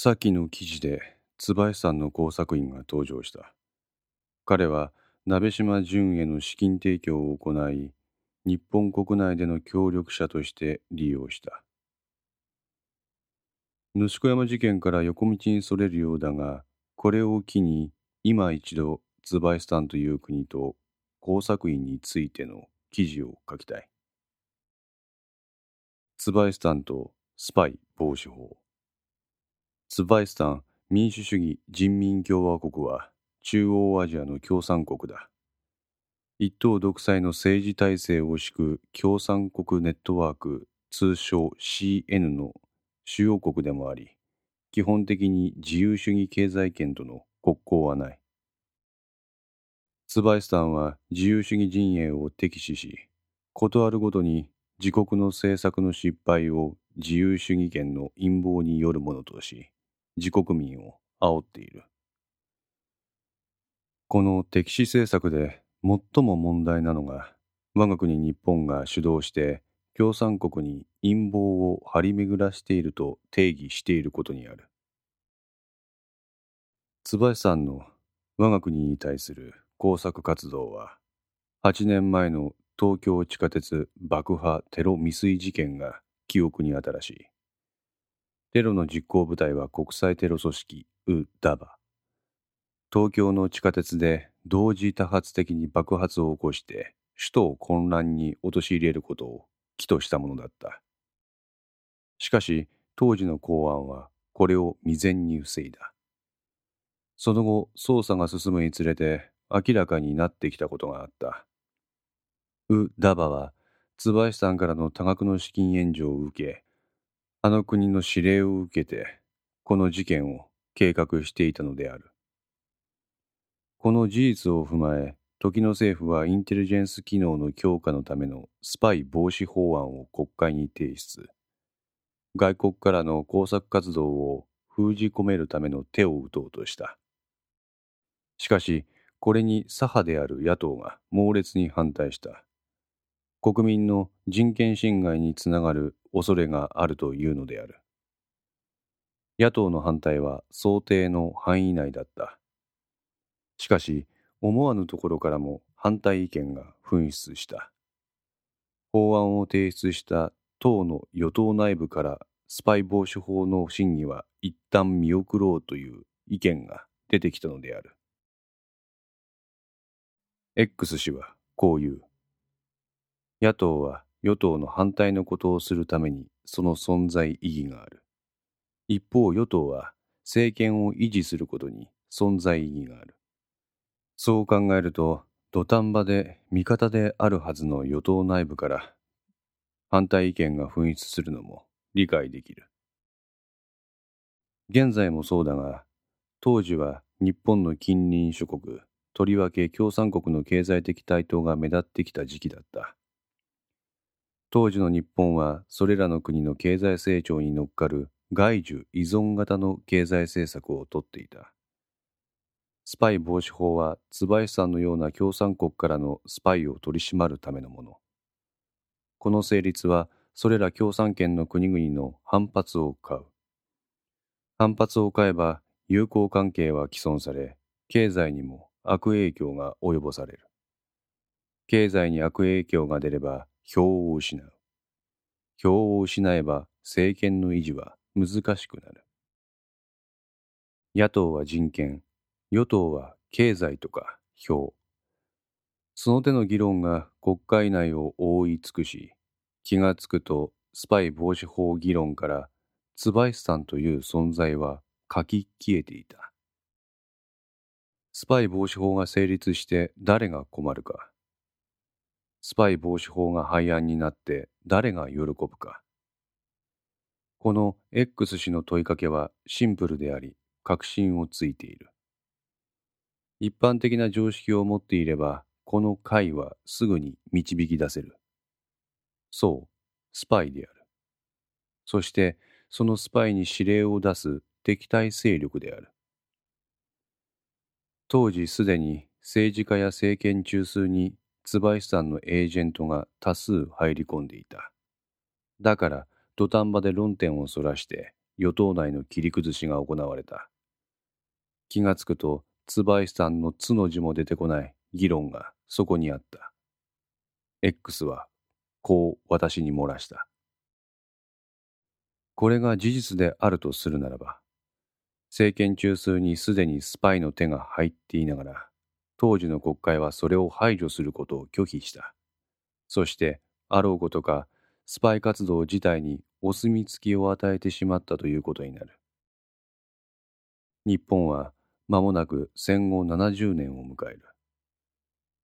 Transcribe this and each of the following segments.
先の記事で椿さんの工作員が登場した。彼は鍋島淳への資金提供を行い、日本国内での協力者として利用した。主子山事件から横道にそれるようだが、これを機に今一度椿さんという国と工作員についての記事を書きたい。ツバイスタンとスパイ防止法。ツバイスタン民主主義人民共和国は中央アジアの共産国だ。一党独裁の政治体制を敷く共産国ネットワーク通称 CN の主要国でもあり、基本的に自由主義経済圏との国交はない。ツバイスタンは自由主義陣営を敵視し、事あるごとに自国の政策の失敗を自由主義権の陰謀によるものとし、自国民を煽っている。この敵視政策で最も問題なのが、我が国日本が主導して共産国に陰謀を張り巡らしていると定義していることにある。椿さんの我が国に対する工作活動は8年前の東京地下鉄爆破テロ未遂事件が記憶に新しいテロの実行部隊は国際テロ組織ウ・ダバ。東京の地下鉄で同時多発的に爆発を起こして首都を混乱に陥れることを起としたものだった。しかし当時の公安はこれを未然に防いだ。その後捜査が進むにつれて明らかになってきたことがあった。ウ・ダバは椿さんからの多額の資金援助を受け、あの国の指令を受けて、この事件を計画していたのである。この事実を踏まえ、時の政府はインテリジェンス機能の強化のためのスパイ防止法案を国会に提出。外国からの工作活動を封じ込めるための手を打とうとした。しかし、これに左派である野党が猛烈に反対した。国民の人権侵害につながる恐れがあるというのである。野党の反対は想定の範囲内だった。しかし、思わぬところからも反対意見が噴出した。法案を提出した党の与党内部からスパイ防止法の審議は一旦見送ろうという意見が出てきたのである。X 氏はこう言う。野党は与党の反対のことをするためにその存在意義がある。一方与党は政権を維持することに存在意義がある。そう考えると土壇場で味方であるはずの与党内部から反対意見が噴出するのも理解できる。現在もそうだが、当時は日本の近隣諸国、とりわけ共産国の経済的台頭が目立ってきた時期だった。当時の日本はそれらの国の経済成長に乗っかる外需依存型の経済政策をとっていた。スパイ防止法は椿さんのような共産国からのスパイを取り締まるためのもの。この成立はそれら共産圏の国々の反発を買う。反発を買えば友好関係は既存され、経済にも悪影響が及ぼされる。経済に悪影響が出れば票を失う。票を失えば政権の維持は難しくなる。野党は人権、与党は経済とか票。その手の議論が国会内を覆い尽くし、気がつくとスパイ防止法議論から椿さんという存在は書き消えていた。スパイ防止法が成立して誰が困るか。スパイ防止法が廃案になって誰が喜ぶか。この X 氏の問いかけはシンプルであり、確信をついている。一般的な常識を持っていれば、この解はすぐに導き出せる。そう、スパイである。そして、そのスパイに指令を出す敵対勢力である。当時すでに政治家や政権中枢に椿さんのエージェントが多数入り込んでいた。だから土壇場で論点をそらして与党内の切り崩しが行われた。気がつくと、ツバイスタンのつの字も出てこない議論がそこにあった。X はこう私に漏らした。これが事実であるとするならば、政権中枢にすでにスパイの手が入っていながら、当時の国会はそれを排除することを拒否した。そして、あろうことか、スパイ活動自体にお墨付きを与えてしまったということになる。日本は間もなく戦後70年を迎える。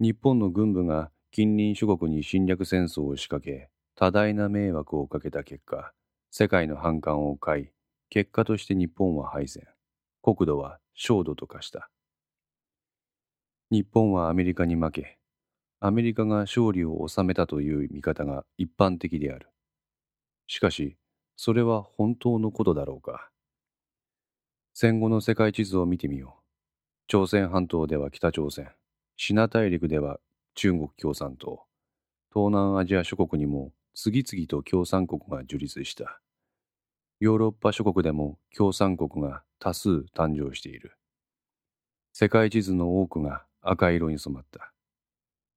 日本の軍部が近隣諸国に侵略戦争を仕掛け、多大な迷惑をかけた結果、世界の反感を買い、結果として日本は敗戦、国土は焦土と化した。日本はアメリカに負け、アメリカが勝利を収めたという見方が一般的である。しかし、それは本当のことだろうか。戦後の世界地図を見てみよう。朝鮮半島では北朝鮮、シナ大陸では中国共産党、東南アジア諸国にも次々と共産国が樹立した。ヨーロッパ諸国でも共産国が多数誕生している。世界地図の多くが赤色に染まった。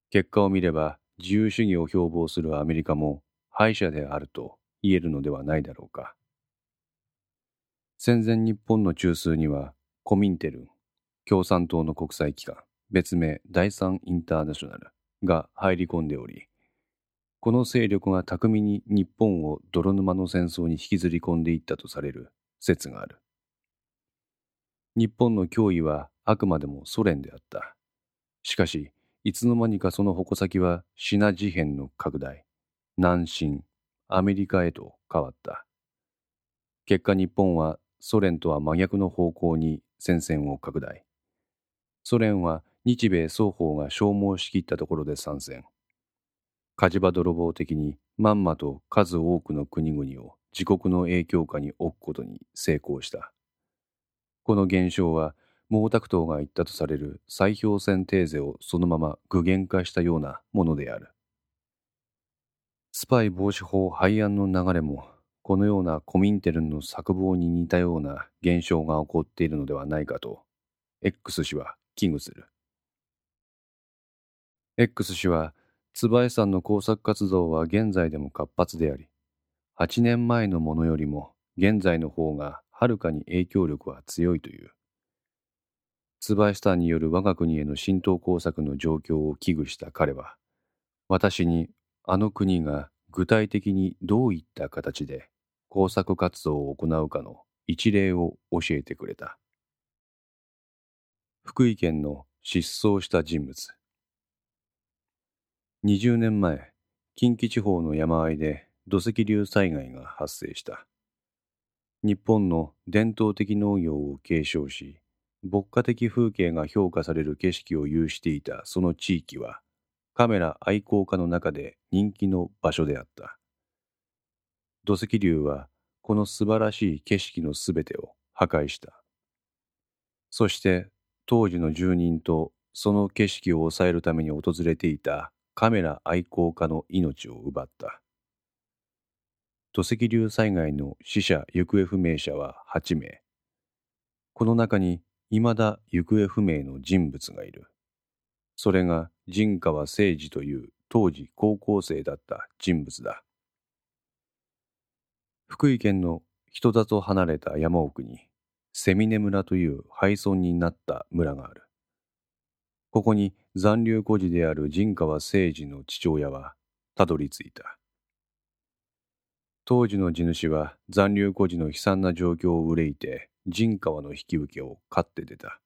結果を見れば自由主義を標榜するアメリカも敗者であると言えるのではないだろうか。戦前日本の中枢にはコミンテルン、共産党の国際機関、別名第三インターナショナルが入り込んでおり、この勢力が巧みに日本を泥沼の戦争に引きずり込んでいったとされる説がある。日本の脅威はあくまでもソ連であった。しかし、いつの間にかその矛先はシナ事変の拡大、南進、アメリカへと変わった。結果日本はソ連とは真逆の方向に戦線を拡大。ソ連は日米双方が消耗しきったところで参戦。火事場泥棒的にまんまと数多くの国々を自国の影響下に置くことに成功した。この現象は毛沢東が言ったとされる砕氷船テーゼをそのまま具現化したようなものである。スパイ防止法廃案の流れもこのようなコミンテルンの作望に似たような現象が起こっているのではないかと X 氏は危惧する。X 氏は椿さんの工作活動は現在でも活発であり、8年前のものよりも現在の方がはるかに影響力は強いという。椿さんによる我が国への浸透工作の状況を危惧した彼は、私にあの国が具体的にどういった形で工作活動を行うかの一例を教えてくれた。福井県の失踪した人物。20年前、近畿地方の山あいで土石流災害が発生した。日本の伝統的農業を継承し、牧歌的風景が評価される景色を有していたその地域は、カメラ愛好家の中で人気の場所であった。土石流はこの素晴らしい景色のすべてを破壊した。そして当時の住人とその景色を抑えるために訪れていたカメラ愛好家の命を奪った。土石流災害の死者・行方不明者は8名。この中に未だ行方不明の人物がいる。それが陣川誠二という当時高校生だった人物だ。福井県の人里離れた山奥に、セミネ村という廃村になった村がある。ここに残留孤児である陣川誠二の父親はたどり着いた。当時の地主は残留孤児の悲惨な状況を憂いて陣川の引き受けを買って出た。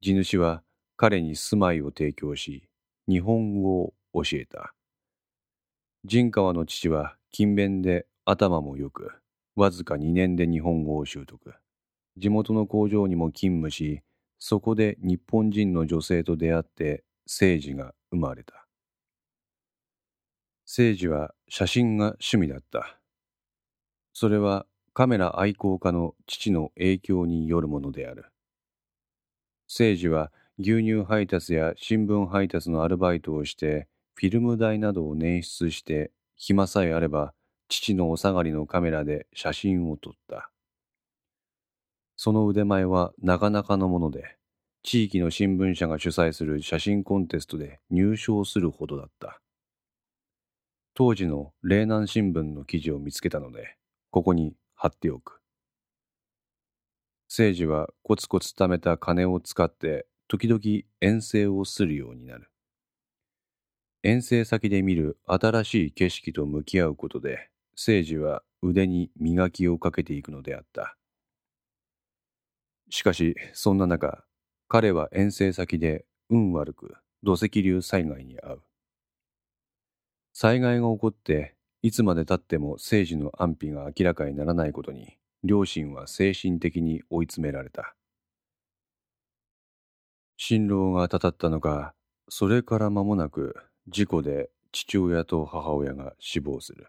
地主は彼に住まいを提供し、日本語を教えた。陣川の父は勤勉で頭も良く、わずか2年で日本語を習得。地元の工場にも勤務し、そこで日本人の女性と出会って聖治が生まれた。聖治は写真が趣味だった。それはカメラ愛好家の父の影響によるものである。聖治は牛乳配達や新聞配達のアルバイトをしてフィルム代などを捻出して暇さえあれば父のお下がりのカメラで写真を撮った。その腕前はなかなかのもので、地域の新聞社が主催する写真コンテストで入賞するほどだった。当時の嶺南新聞の記事を見つけたので、ここに貼っておく。政治はコツコツ貯めた金を使って時々遠征をするようになる。遠征先で見る新しい景色と向き合うことで、政治は腕に磨きをかけていくのであった。しかし、そんな中、彼は遠征先で運悪く土石流災害に遭う。災害が起こっていつまでたっても政治の安否が明らかにならないことに両親は精神的に追い詰められた。辛労がたたったのか、それから間もなく事故で父親と母親が死亡する。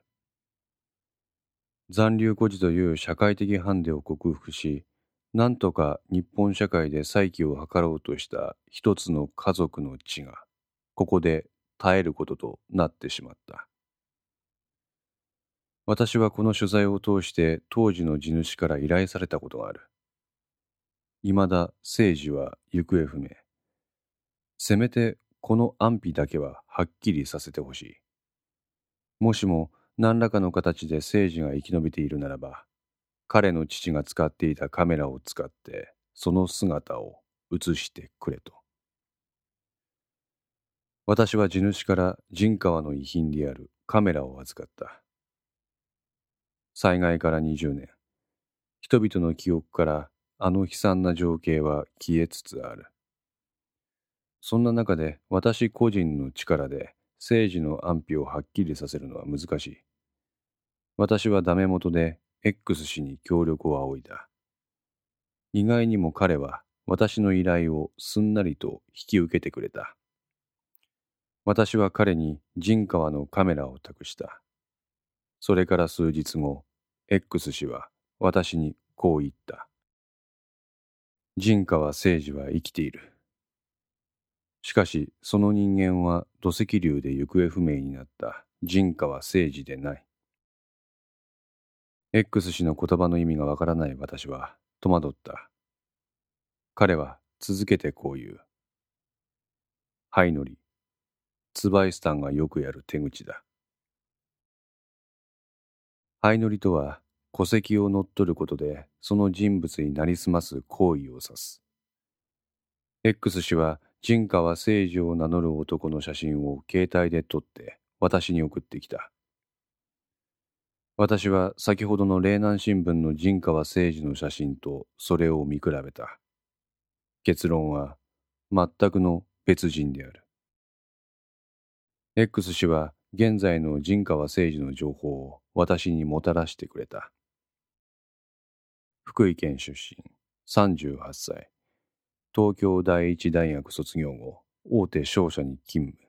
残留孤児という社会的ハンデを克服し、なんとか日本社会で再起を図ろうとした一つの家族の血が、ここで絶えることとなってしまった。私はこの取材を通して当時の地主から依頼されたことがある。未だ政治は行方不明。せめてこの安否だけははっきりさせてほしい。もしも何らかの形で政治が生き延びているならば、彼の父が使っていたカメラを使ってその姿を映してくれと。私は地主から陣川の遺品であるカメラを預かった。災害から20年、人々の記憶からあの悲惨な情景は消えつつある。そんな中で私個人の力で政治の安否をはっきりさせるのは難しい。私はダメ元で X 氏に協力を仰いだ。意外にも彼は私の依頼をすんなりと引き受けてくれた。私は彼に陣川のカメラを託した。それから数日後、X 氏は私にこう言った。陣川誠治は生きている。しかし、その人間は土石流で行方不明になった陣川誠治でない。X 氏の言葉の意味がわからない私は戸惑った。彼は続けてこう言う。ハイノリ、ツバイスタンがよくやる手口だ。ハイノリとは戸籍を乗っ取ることでその人物になりすます行為を指す。X 氏は陣川誠治を名乗る男の写真を携帯で撮って私に送ってきた。私は先ほどの嶺南新聞の陣川誠治の写真とそれを見比べた。結論は全くの別人である。X 氏は現在の陣川誠治の情報を私にもたらしてくれた。福井県出身、38歳。東京第一大学卒業後、大手商社に勤務。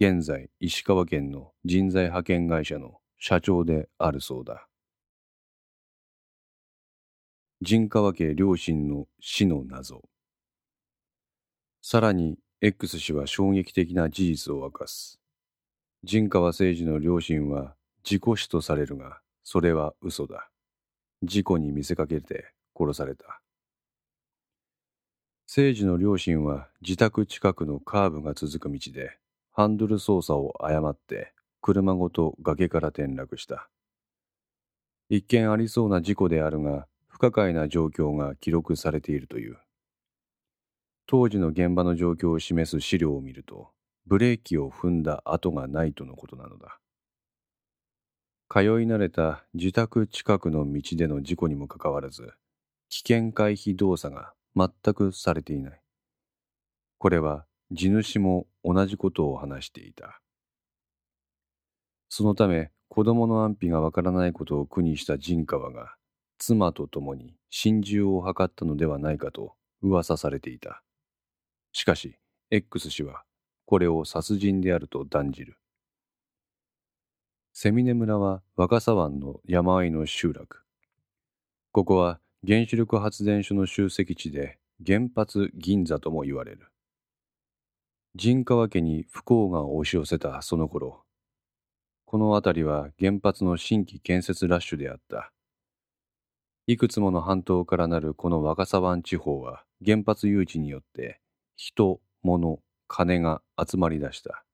現在、石川県の人材派遣会社の社長であるそうだ。陣川家両親の死の謎。さらに、X 氏は衝撃的な事実を明かす。陣川誠治の両親は事故死とされるが、それは嘘だ。事故に見せかけて殺された。誠治の両親は自宅近くのカーブが続く道でハンドル操作を誤って車ごと崖から転落した。一見ありそうな事故であるが不可解な状況が記録されているという。当時の現場の状況を示す資料を見るとブレーキを踏んだ跡がないとのことなのだ。通い慣れた自宅近くの道での事故にもかかわらず危険回避動作が全くされていない。これは地主も同じことを話していた。そのため子供の安否がわからないことを苦にした陣川が妻と共に心中を図ったのではないかと噂されていた。しかし X 氏はこれを殺人であると断じる。セミネ村は若狭湾の山あいの集落。ここは原子力発電所の集積地で原発銀座とも言われる。陣川家に不幸が押し寄せたその頃、この辺りは原発の新規建設ラッシュであった。いくつもの半島からなるこの若狭湾地方は原発誘致によって人、物、金が集まり出した。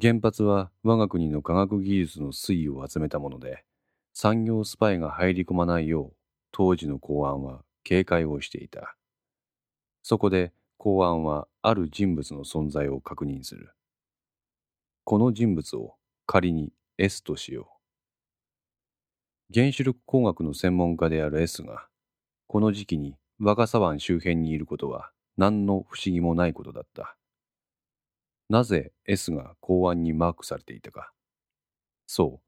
原発は我が国の科学技術の推移を集めたもので、産業スパイが入り込まないよう当時の公安は警戒をしていた。そこで公安はある人物の存在を確認する。この人物を仮に S としよう。原子力工学の専門家である S が、この時期に若狭湾周辺にいることは何の不思議もないことだった。なぜ S が公安にマークされていたか。そう、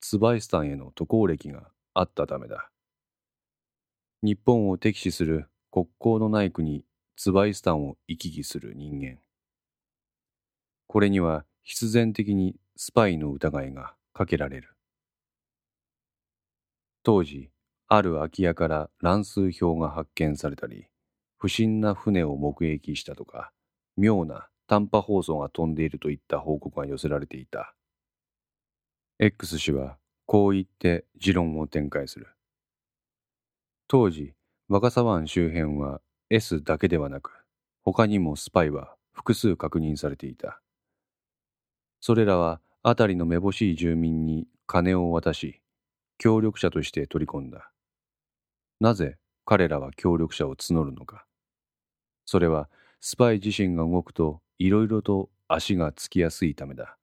ツバイスタンへの渡航歴があったためだ。日本を敵視する国交のない国ツバイスタンを行き来する人間。これには必然的にスパイの疑いがかけられる。当時、ある空き家から乱数表が発見されたり、不審な船を目撃したとか、妙な短波放送が飛んでいるといった報告が寄せられていた。X 氏はこう言って持論を展開する。当時、若狭湾周辺は S だけではなく、他にもスパイは複数確認されていた。それらは辺りのめぼしい住民に金を渡し、協力者として取り込んだ。なぜ彼らは協力者を募るのか。それはスパイ自身が動くといろいろと足がつきやすいためだ。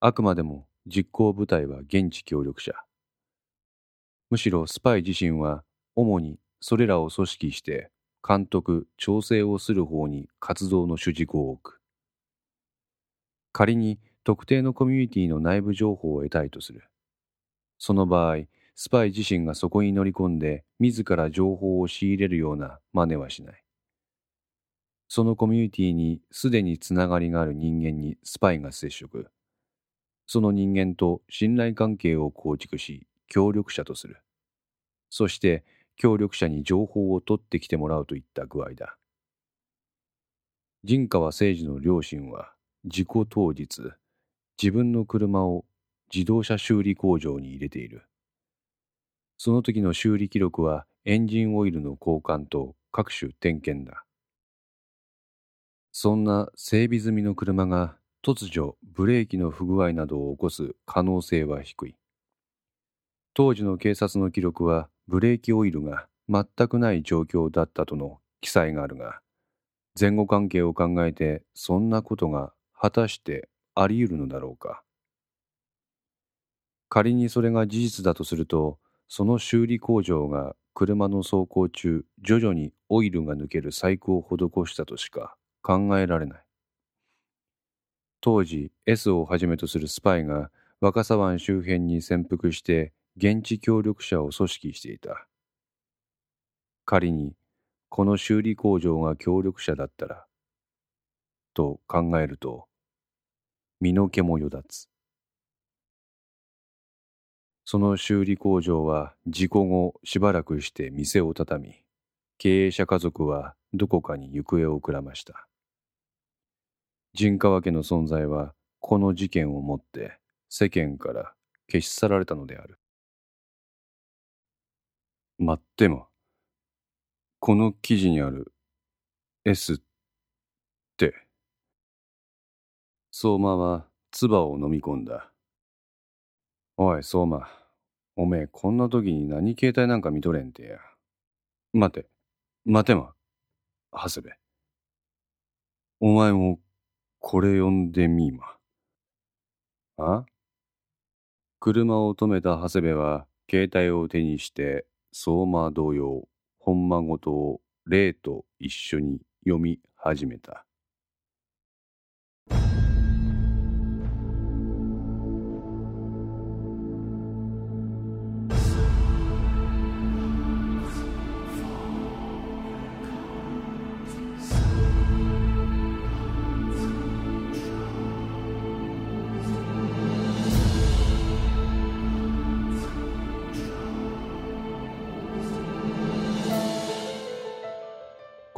あくまでも実行部隊は現地協力者。むしろスパイ自身は主にそれらを組織して監督、調整をする方に活動の主軸を置く。仮に特定のコミュニティの内部情報を得たいとする。その場合、スパイ自身がそこに乗り込んで自ら情報を仕入れるような真似はしない。そのコミュニティにすでにつながりがある人間にスパイが接触。その人間と信頼関係を構築し、協力者とする。そして、協力者に情報を取ってきてもらうといった具合だ。陣川誠二の両親は、事故当日、自分の車を自動車修理工場に入れている。その時の修理記録はエンジンオイルの交換と各種点検だ。そんな整備済みの車が突如ブレーキの不具合などを起こす可能性は低い。当時の警察の記録はブレーキオイルが全くない状況だったとの記載があるが、前後関係を考えてそんなことが果たしてあり得るのだろうか。仮にそれが事実だとすると、その修理工場が車の走行中徐々にオイルが抜ける細工を施したとしか考えられない。当時 S をはじめとするスパイが若狭湾周辺に潜伏して現地協力者を組織していた。仮にこの修理工場が協力者だったら、と考えると、身の毛もよだつ。その修理工場は事故後しばらくして店を畳み、経営者家族はどこかに行方をくらました。陣川家の存在はこの事件をもって世間から消し去られたのである。待っても、この記事にある S って、相馬は唾を飲み込んだ。おい、相馬。おめえ、こんな時に何携帯なんか見とれんてや。待て、待てま、長谷部。お前もこれ読んでみま。あ？車を止めた長谷部は、携帯を手にして、相馬同様、本間ごとを例と一緒に読み始めた。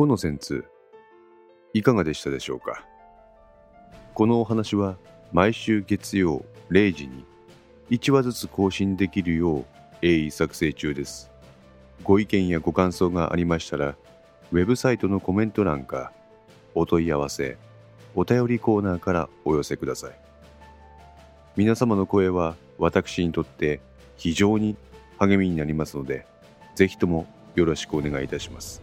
コノセンツいかがでしたでしょうか？このお話は毎週月曜0時に1話ずつ更新できるよう鋭意作成中です。ご意見やご感想がありましたら、ウェブサイトのコメント欄か、お問い合わせ、お便りコーナーからお寄せください。皆様の声は私にとって非常に励みになりますので、ぜひともよろしくお願いいたします。